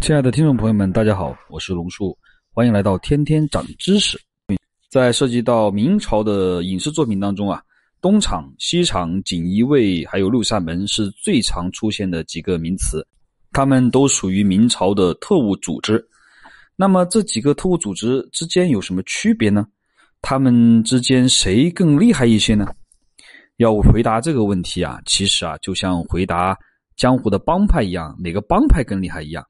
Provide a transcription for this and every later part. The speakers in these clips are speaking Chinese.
亲爱的听众朋友们，大家好，我是龙叔，欢迎来到天天长知识。在涉及到明朝的影视作品当中啊，东厂、西厂、锦衣卫还有六扇门是最常出现的几个名词，他们都属于明朝的特务组织。那么这几个特务组织之间有什么区别呢？他们之间谁更厉害一些呢？要回答这个问题啊，其实啊，就像回答江湖的帮派一样，哪个帮派更厉害一样。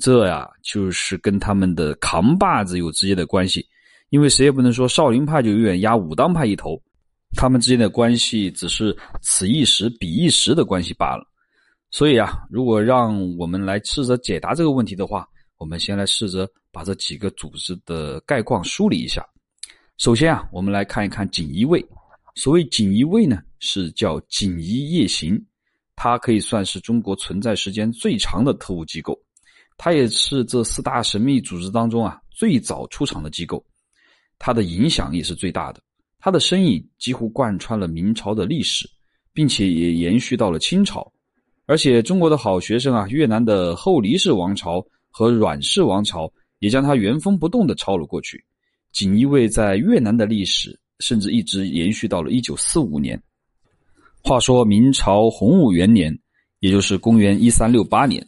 这呀，就是跟他们的扛把子有直接的关系，因为谁也不能说少林派就永远压武当派一头，他们之间的关系只是此一时彼一时的关系罢了。所以啊，如果让我们来试着解答这个问题的话，我们先来试着把这几个组织的概况梳理一下。首先啊，我们来看一看锦衣卫。所谓锦衣卫呢，是叫锦衣夜行，它可以算是中国存在时间最长的特务机构。它也是这四大神秘组织当中啊最早出场的机构，它的影响也是最大的。它的身影几乎贯穿了明朝的历史，并且也延续到了清朝。而且中国的好学生啊，越南的后黎氏王朝和阮氏王朝也将它原封不动的抄了过去。锦衣卫在越南的历史甚至一直延续到了一九四五年。话说明朝洪武元年，也就是公元一三六八年。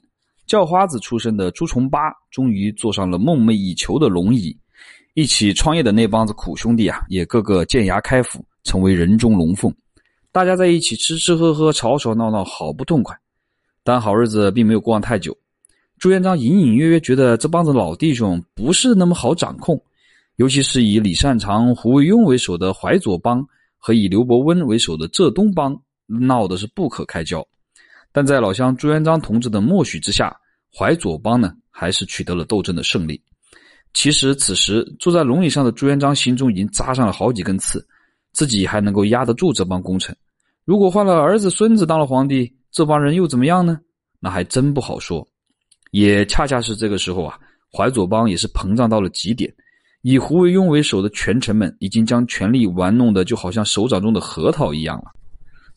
叫花子出身的朱重八终于坐上了梦寐以求的龙椅，一起创业的那帮子苦兄弟啊，也个个建牙开府，成为人中龙凤。大家在一起吃吃喝喝，吵吵闹闹，好不痛快。但好日子并没有过太久，朱元璋隐隐约约觉得这帮子老弟兄不是那么好掌控，尤其是以李善长、胡惟庸为首的淮左帮和以刘伯温为首的浙东帮闹的是不可开交。但在老乡朱元璋同志的默许之下，淮左帮呢，还是取得了斗争的胜利。其实此时坐在龙椅上的朱元璋心中已经扎上了好几根刺，自己还能够压得住这帮功臣。如果换了儿子、孙子当了皇帝，这帮人又怎么样呢？那还真不好说。也恰恰是这个时候啊，淮左帮也是膨胀到了极点。以胡惟庸为首的权臣们已经将权力玩弄的就好像手掌中的核桃一样了。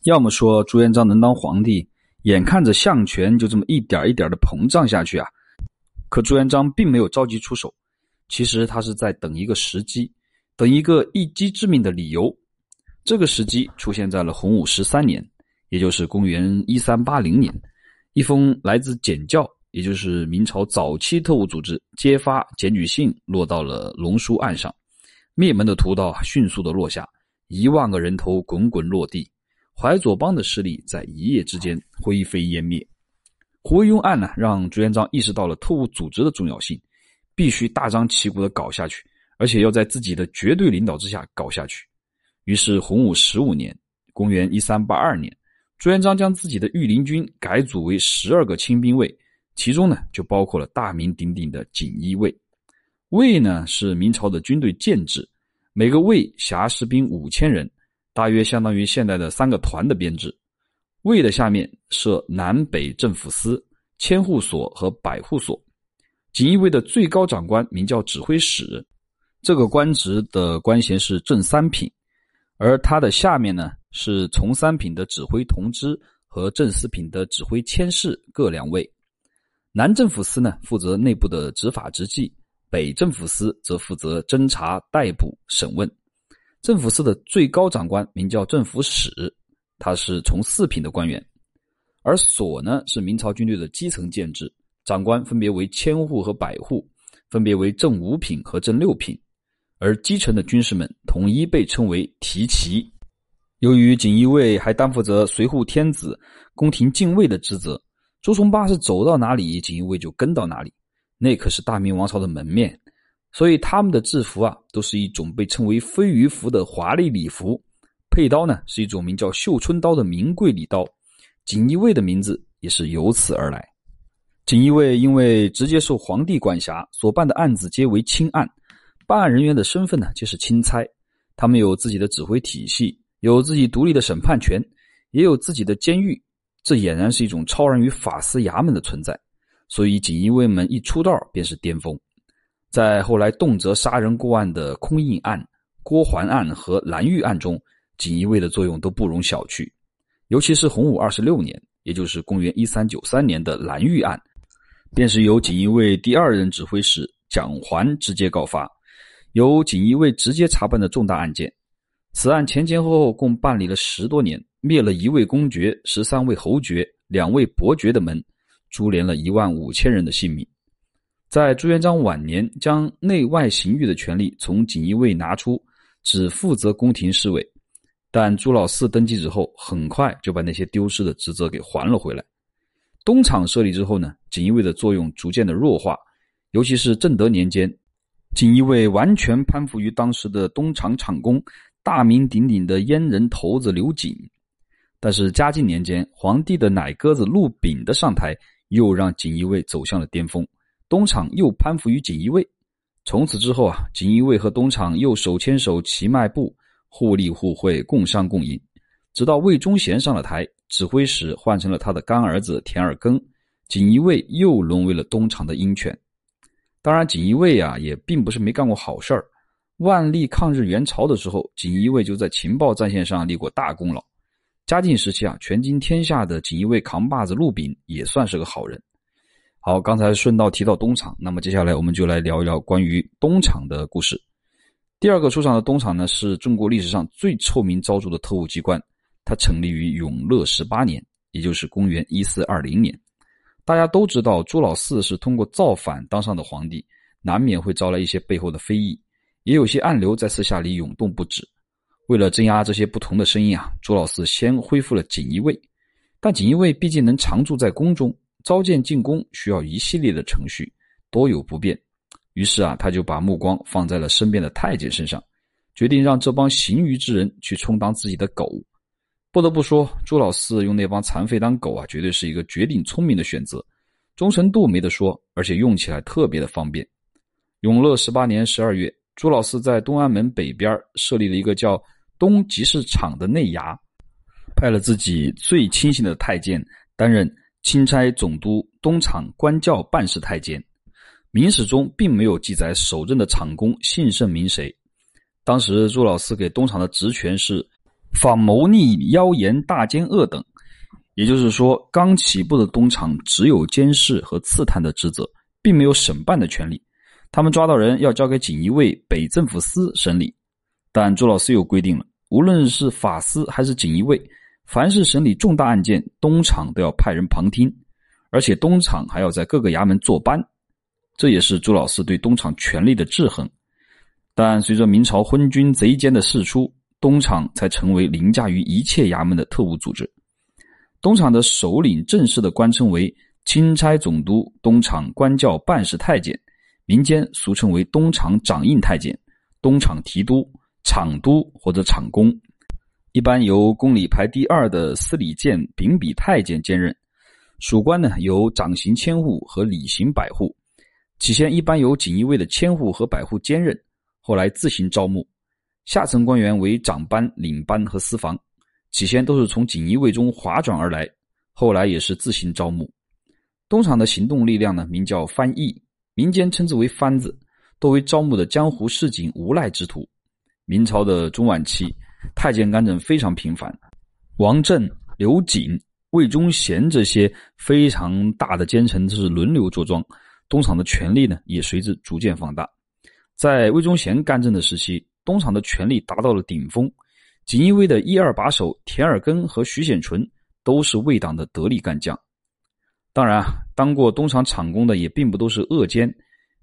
要么说朱元璋能当皇帝。眼看着相权就这么一点一点的膨胀下去啊，可朱元璋并没有着急出手，其实他是在等一个时机，等一个一击致命的理由。这个时机出现在了洪武十三年，也就是公元一三八零年，一封来自检校，也就是明朝早期特务组织揭发检举信落到了龙书案上，灭门的屠刀迅速的落下，一万个人头滚滚落地。淮左帮的势力在一夜之间灰飞烟灭。胡惟庸案呢，让朱元璋意识到了特务组织的重要性，必须大张旗鼓的搞下去，而且要在自己的绝对领导之下搞下去。于是，洪武十五年（公元一三八二年），朱元璋将自己的御林军改组为十二个亲兵卫，其中呢，就包括了大名鼎鼎的锦衣卫。卫呢，是明朝的军队建制，每个卫辖士兵五千人。大约相当于现在的三个团的编制，卫的下面设南北政府司、千户所和百户所。锦衣卫的最高长官名叫指挥使，这个官职的官衔是正三品，而他的下面呢是从三品的指挥同知和正四品的指挥佥事各两位。南政府司呢负责内部的执法执纪，北政府司则负责侦查、逮捕、审问。政府司的最高长官名叫政府使，他是从四品的官员，而所呢是明朝军队的基层建制，长官分别为千户和百户，分别为正五品和正六品，而基层的军士们统一被称为提旗。由于锦衣卫还担负着随护天子、宫廷禁卫的职责，朱重八是走到哪里，锦衣卫就跟到哪里，那可是大明王朝的门面。所以他们的制服啊，都是一种被称为飞鱼服的华丽礼服，佩刀呢是一种名叫绣春刀的名贵礼刀，锦衣卫的名字也是由此而来。锦衣卫因为直接受皇帝管辖，所办的案子皆为清案，办案人员的身份呢皆是钦差，他们有自己的指挥体系，有自己独立的审判权，也有自己的监狱，这俨然是一种超然于法司衙门的存在。所以锦衣卫们一出道便是巅峰。在后来动辄杀人过万的空印案、郭桓案和蓝玉案中，锦衣卫的作用都不容小觑。尤其是洪武二十六年，也就是公元一三九三年的蓝玉案，便是由锦衣卫第二任指挥使蒋桓直接告发，由锦衣卫直接查办的重大案件。此案前前后后共办理了十多年，灭了一位公爵、十三位侯爵、两位伯爵的门，株连了一万五千人的性命。在朱元璋晚年，将内外刑狱的权力从锦衣卫拿出，只负责宫廷侍卫。但朱老四登基之后，很快就把那些丢失的职责给还了回来。东厂设立之后呢，锦衣卫的作用逐渐的弱化，尤其是正德年间，锦衣卫完全攀附于当时的东厂厂工。大名鼎鼎的阉人头子刘瑾，但是嘉靖年间，皇帝的奶鸽子陆炳的上台，又让锦衣卫走向了巅峰，东厂又攀附于锦衣卫。从此之后啊，锦衣卫和东厂又手牵手齐迈步，互利互惠，共商共赢。直到魏忠贤上了台，指挥使换成了他的干儿子田尔庚，锦衣卫又沦为了东厂的鹰犬。当然，锦衣卫啊，也并不是没干过好事儿。万历抗日援朝的时候，锦衣卫就在情报战线上立过大功劳。嘉靖时期啊，权倾天下的锦衣卫扛把子陆炳也算是个好人。好，刚才顺道提到东厂，那么接下来我们就来聊一聊关于东厂的故事。第二个出场的东厂呢，是中国历史上最臭名昭著的特务机关，它成立于永乐十八年，也就是公元一四二零年。大家都知道，朱老四是通过造反当上的皇帝，难免会招来一些背后的非议。也有些暗流在私下里涌动不止。为了镇压这些不同的声音啊，朱老四先恢复了锦衣卫。但锦衣卫毕竟能常驻在宫中，召见进宫需要一系列的程序，多有不便。于是啊，他就把目光放在了身边的太监身上，决定让这帮行余之人去充当自己的狗。不得不说，朱老四用那帮残废当狗啊，绝对是一个绝顶聪明的选择，忠诚度没得说，而且用起来特别的方便。永乐十八年十二月。朱老四在东安门北边设立了一个叫东集市场的内衙，派了自己最亲信的太监担任钦差总督东厂官教办事太监。明史中并没有记载首任的厂工姓甚名谁。当时朱老四给东厂的职权是仿谋逆、妖言、大奸恶等，也就是说，刚起步的东厂只有监视和刺探的职责，并没有审判的权利。他们抓到人要交给锦衣卫北政府司审理，但朱老四又规定了，无论是法司还是锦衣卫，凡是审理重大案件，东厂都要派人旁听，而且东厂还要在各个衙门坐班。这也是朱老四对东厂权力的制衡。但随着明朝昏君贼奸的释出，东厂才成为凌驾于一切衙门的特务组织。东厂的首领正式的官称为钦差总督东厂官教办事太监。民间俗称为东厂掌印太监、东厂提督、厂督或者厂公，一般由宫里排第二的司礼监秉笔太监兼任。属官呢由掌刑千户和理刑百户。起先一般由锦衣卫的千户和百户兼任，后来自行招募。下层官员为长班、领班和司房，起先都是从锦衣卫中划转而来，后来也是自行招募。东厂的行动力量呢名叫翻译。民间称之为“番子”，多为招募的江湖市井无赖之徒。明朝的中晚期，太监干政非常频繁，王振、刘瑾、魏忠贤这些非常大的奸臣是轮流坐庄，东厂的权力呢也随之逐渐放大。在魏忠贤干政的时期，东厂的权力达到了顶峰，锦衣卫的一二把手田尔根和徐显纯都是魏党的得力干将。当然啊，当过东厂厂工的也并不都是恶奸，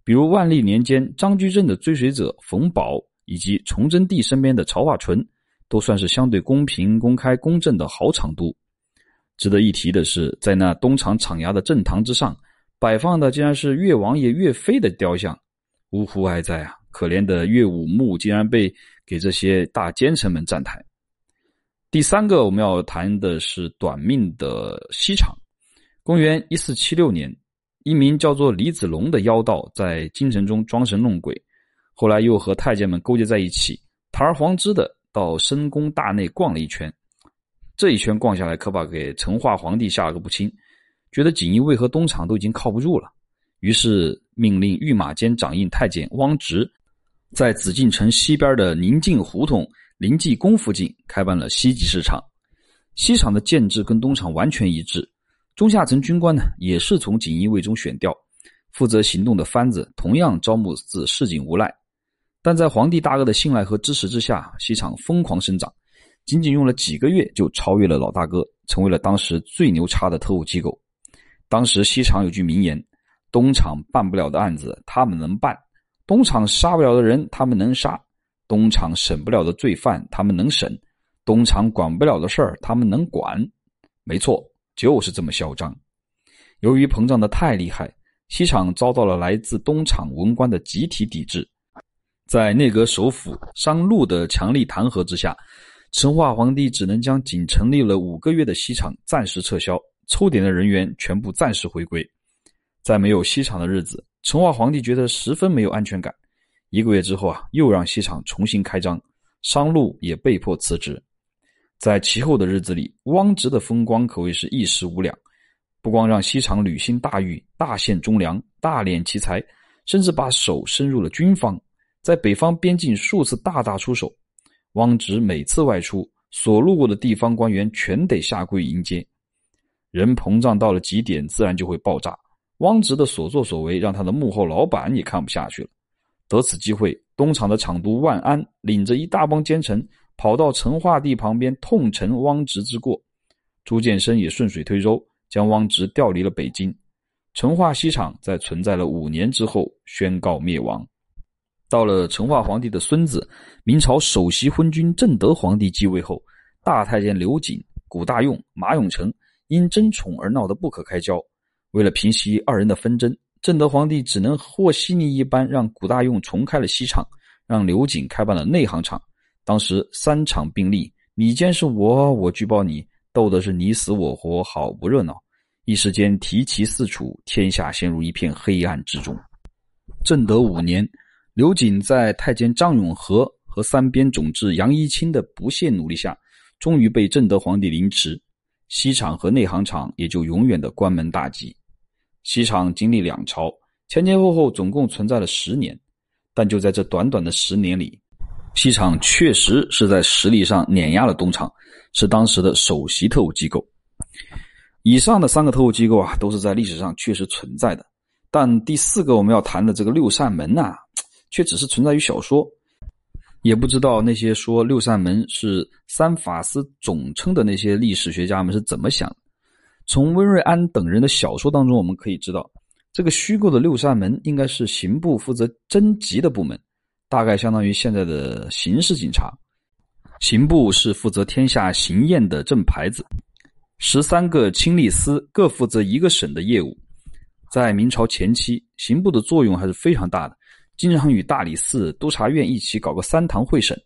比如万历年间张居正的追随者冯保，以及崇祯帝身边的曹化淳，都算是相对公平、公开、公正的好厂督。值得一提的是，在那东厂厂衙的正堂之上，摆放的竟然是岳王爷岳飞的雕像，呜呼哀哉啊！可怜的岳武穆竟然被给这些大奸臣们站台。第三个我们要谈的是短命的西厂。公元一四七六年，一名叫做李子龙的妖道在京城中装神弄鬼，后来又和太监们勾结在一起，堂而皇之的到深宫大内逛了一圈。这一圈逛下来，可把给成化皇帝吓了个不轻，觉得锦衣卫和东厂都已经靠不住了，于是命令御马监掌印太监汪直，在紫禁城西边的宁静胡同临济宫附近开办了西极市场。西厂的建制跟东厂完全一致。中下层军官呢，也是从锦衣卫中选调，负责行动的番子同样招募自市井无赖。但在皇帝大哥的信赖和支持之下，西厂疯狂生长，仅仅用了几个月就超越了老大哥，成为了当时最牛叉的特务机构。当时西厂有句名言：“东厂办不了的案子，他们能办；东厂杀不了的人，他们能杀；东厂审不了的罪犯，他们能审；东厂管不了的事儿，他们能管。”没错，就是这么嚣张。由于膨胀的太厉害，西厂遭到了来自东厂文官的集体抵制。在内阁首辅商禄的强力弹劾之下，成化皇帝只能将仅成立了五个月的西厂暂时撤销，抽点的人员全部暂时回归。在没有西厂的日子，成化皇帝觉得十分没有安全感。一个月之后啊，又让西厂重新开张，商禄也被迫辞职。在其后的日子里，汪直的风光可谓是一时无两，不光让西厂履新大狱、大献忠良、大敛其才，甚至把手伸入了军方。在北方边境数次大打出手，汪直每次外出，所路过的地方官员全得下跪迎接。人膨胀到了极点，自然就会爆炸。汪直的所作所为，让他的幕后老板也看不下去了。得此机会，东厂的厂督万安领着一大帮奸臣，跑到成化帝旁边痛陈汪直之过。朱见深也顺水推舟，将汪直调离了北京。成化西厂在存在了五年之后，宣告灭亡。到了成化皇帝的孙子，明朝首席昏君正德皇帝继位后，大太监刘瑾、古大用、马永成因争宠而闹得不可开交。为了平息二人的纷争，正德皇帝只能和稀泥一般，让古大用重开了西厂，让刘瑾开办了内行厂。当时三厂并立，你监视我，我举报你，斗的是你死我活，好不热闹。一时间提旗四处，天下陷入一片黑暗之中。正德五年。刘瑾在太监张永和和三边总制杨一清的不懈努力下，终于被正德皇帝凌迟，西厂和内行厂也就永远的关门大吉。西厂经历两朝，前前后后总共存在了十年，但就在这短短的十年里，西厂确实是在实力上碾压了东厂，是当时的首席特务机构。以上的三个特务机构啊，都是在历史上确实存在的，但第四个我们要谈的这个六扇门呐。却只是存在于小说，也不知道那些说六扇门是三法司总称的那些历史学家们是怎么想。从温瑞安等人的小说当中，我们可以知道，这个虚构的六扇门应该是刑部负责侦缉的部门，大概相当于现在的刑事警察。刑部是负责天下刑验的正牌子，十三个清吏司各负责一个省的业务。在明朝前期，刑部的作用还是非常大的。经常与大理寺、督察院一起搞个三堂会审，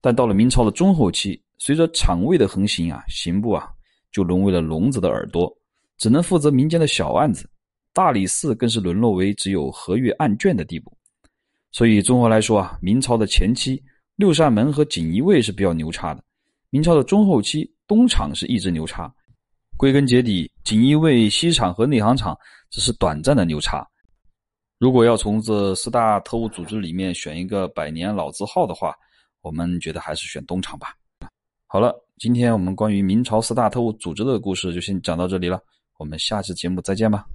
但到了明朝的中后期，随着厂卫的横行啊，刑部啊就沦为了聋子的耳朵，只能负责民间的小案子。大理寺更是沦落为只有合阅案卷的地步。所以综合来说啊，明朝的前期六扇门和锦衣卫是比较牛叉的，明朝的中后期东厂是一直牛叉。归根结底，锦衣卫、西厂和内行厂只是短暂的牛叉。如果要从这四大特务组织里面选一个百年老字号的话，我们觉得还是选东厂吧。好了，今天我们关于明朝四大特务组织的故事就先讲到这里了，我们下期节目再见吧。